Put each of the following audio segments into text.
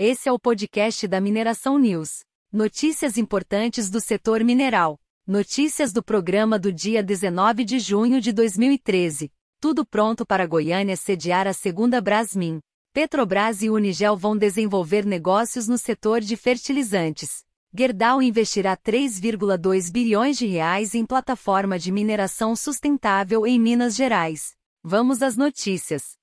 Esse é o podcast da Mineração News. Notícias importantes do setor mineral. Notícias do programa do dia 19 de junho de 2013. Tudo pronto para Goiânia sediar a segunda Brasmin. Petrobras e Unigel vão desenvolver negócios no setor de fertilizantes. Gerdau investirá 3,2 bilhões de reais em plataforma de mineração sustentável em Minas Gerais. Vamos às notícias.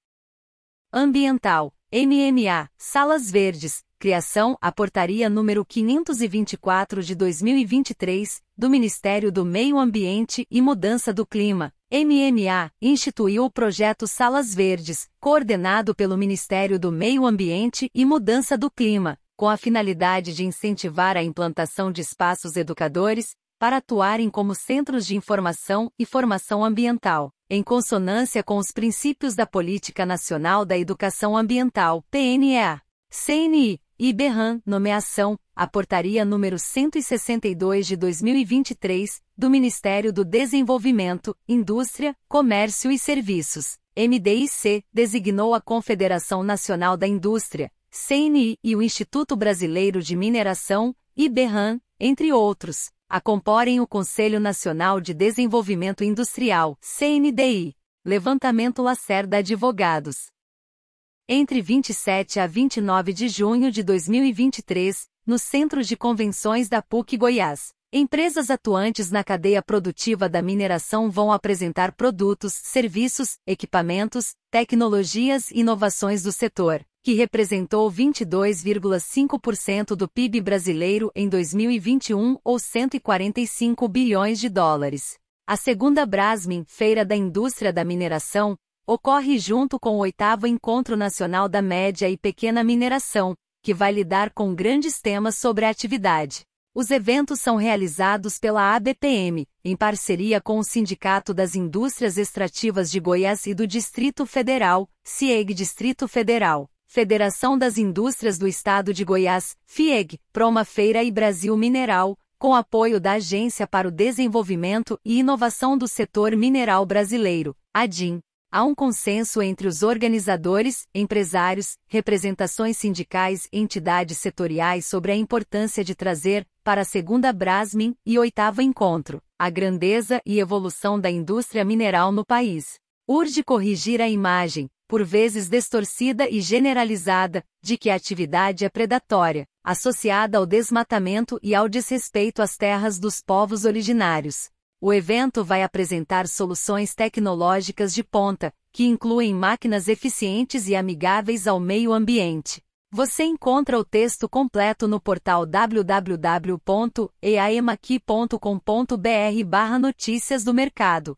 Ambiental. MMA, Salas Verdes, criação, a portaria número 524 de 2023, do Ministério do Meio Ambiente e Mudança do Clima. MMA instituiu o projeto Salas Verdes, coordenado pelo Ministério do Meio Ambiente e Mudança do Clima, com a finalidade de incentivar a implantação de espaços educadores, para atuarem como centros de informação e formação ambiental, em consonância com os princípios da Política Nacional da Educação Ambiental, PNEA. CNI, IBRAM, nomeação, a Portaria número 162 de 2023, do Ministério do Desenvolvimento, Indústria, Comércio e Serviços, MDIC, designou a Confederação Nacional da Indústria, CNI e o Instituto Brasileiro de Mineração, IBRAM, entre outros, a comporem o Conselho Nacional de Desenvolvimento Industrial, CNDI. Levantamento Lacerda Advogados. Entre 27 a 29 de junho de 2023, no Centro de Convenções da PUC Goiás, empresas atuantes na cadeia produtiva da mineração vão apresentar produtos, serviços, equipamentos, tecnologias e inovações do setor, que representou 22,5% do PIB brasileiro em 2021 ou 145 bilhões de dólares. A segunda Brasmin, Feira da Indústria da Mineração, ocorre junto com o oitavo Encontro Nacional da Média e Pequena Mineração, que vai lidar com grandes temas sobre a atividade. Os eventos são realizados pela ABPM, em parceria com o Sindicato das Indústrias Extrativas de Goiás e do Distrito Federal, CIEG Distrito Federal. Federação das Indústrias do Estado de Goiás, FIEG, Proma Feira e Brasil Mineral, com apoio da Agência para o Desenvolvimento e Inovação do Setor Mineral Brasileiro, ADIM. Há um consenso entre os organizadores, empresários, representações sindicais e entidades setoriais sobre a importância de trazer, para a segunda Brasmin e oitavo encontro, a grandeza e evolução da indústria mineral no país. Urge corrigir a imagem, por vezes distorcida e generalizada, de que a atividade é predatória, associada ao desmatamento e ao desrespeito às terras dos povos originários. O evento vai apresentar soluções tecnológicas de ponta, que incluem máquinas eficientes e amigáveis ao meio ambiente. Você encontra o texto completo no portal www.eaemaqui.com.br/notícias do mercado.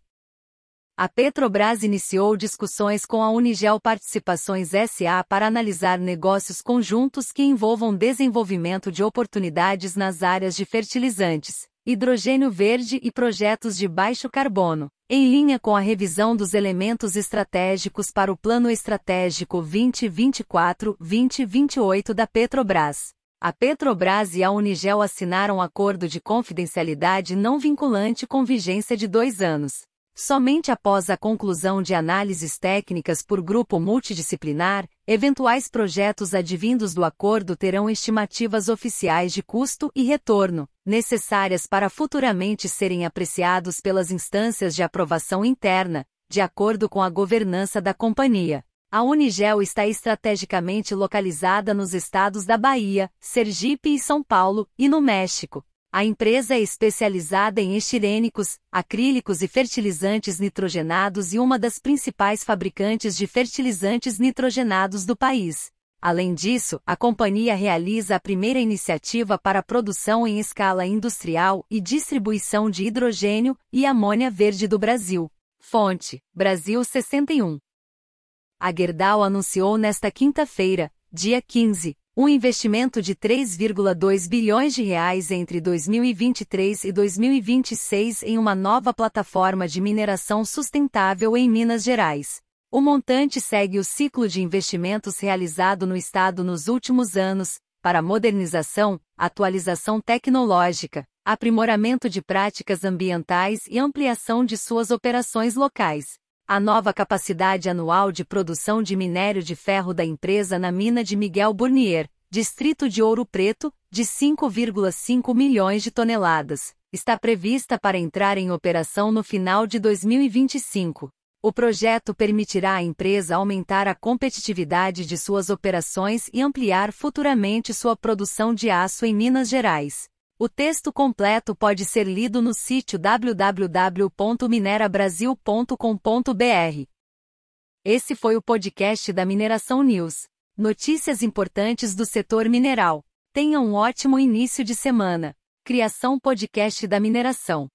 A Petrobras iniciou discussões com a Unigel Participações SA para analisar negócios conjuntos que envolvam desenvolvimento de oportunidades nas áreas de fertilizantes, hidrogênio verde e projetos de baixo carbono, em linha com a revisão dos elementos estratégicos para o Plano Estratégico 2024-2028 da Petrobras. A Petrobras e a Unigel assinaram acordo de confidencialidade não vinculante com vigência de dois anos. Somente após a conclusão de análises técnicas por grupo multidisciplinar, eventuais projetos advindos do acordo terão estimativas oficiais de custo e retorno, necessárias para futuramente serem apreciados pelas instâncias de aprovação interna, de acordo com a governança da companhia. A Unigel está estrategicamente localizada nos estados da Bahia, Sergipe e São Paulo, e no México, a empresa é especializada em estirênicos, acrílicos e fertilizantes nitrogenados e uma das principais fabricantes de fertilizantes nitrogenados do país. Além disso, a companhia realiza a primeira iniciativa para a produção em escala industrial e distribuição de hidrogênio e amônia verde do Brasil. Fonte: Brasil 61. A Gerdau anunciou nesta quinta-feira, dia 15, um investimento de 3,2 bilhões de reais entre 2023 e 2026 em uma nova plataforma de mineração sustentável em Minas Gerais. O montante segue o ciclo de investimentos realizado no estado nos últimos anos, para modernização, atualização tecnológica, aprimoramento de práticas ambientais e ampliação de suas operações locais. A nova capacidade anual de produção de minério de ferro da empresa na mina de Miguel Burnier, Distrito de Ouro Preto, de 5,5 milhões de toneladas, está prevista para entrar em operação no final de 2025. O projeto permitirá à empresa aumentar a competitividade de suas operações e ampliar futuramente sua produção de aço em Minas Gerais. O texto completo pode ser lido no sítio www.minerabrasil.com.br. Esse foi o podcast da Mineração News. Notícias importantes do setor mineral. Tenha um ótimo início de semana. Criação Podcast da Mineração.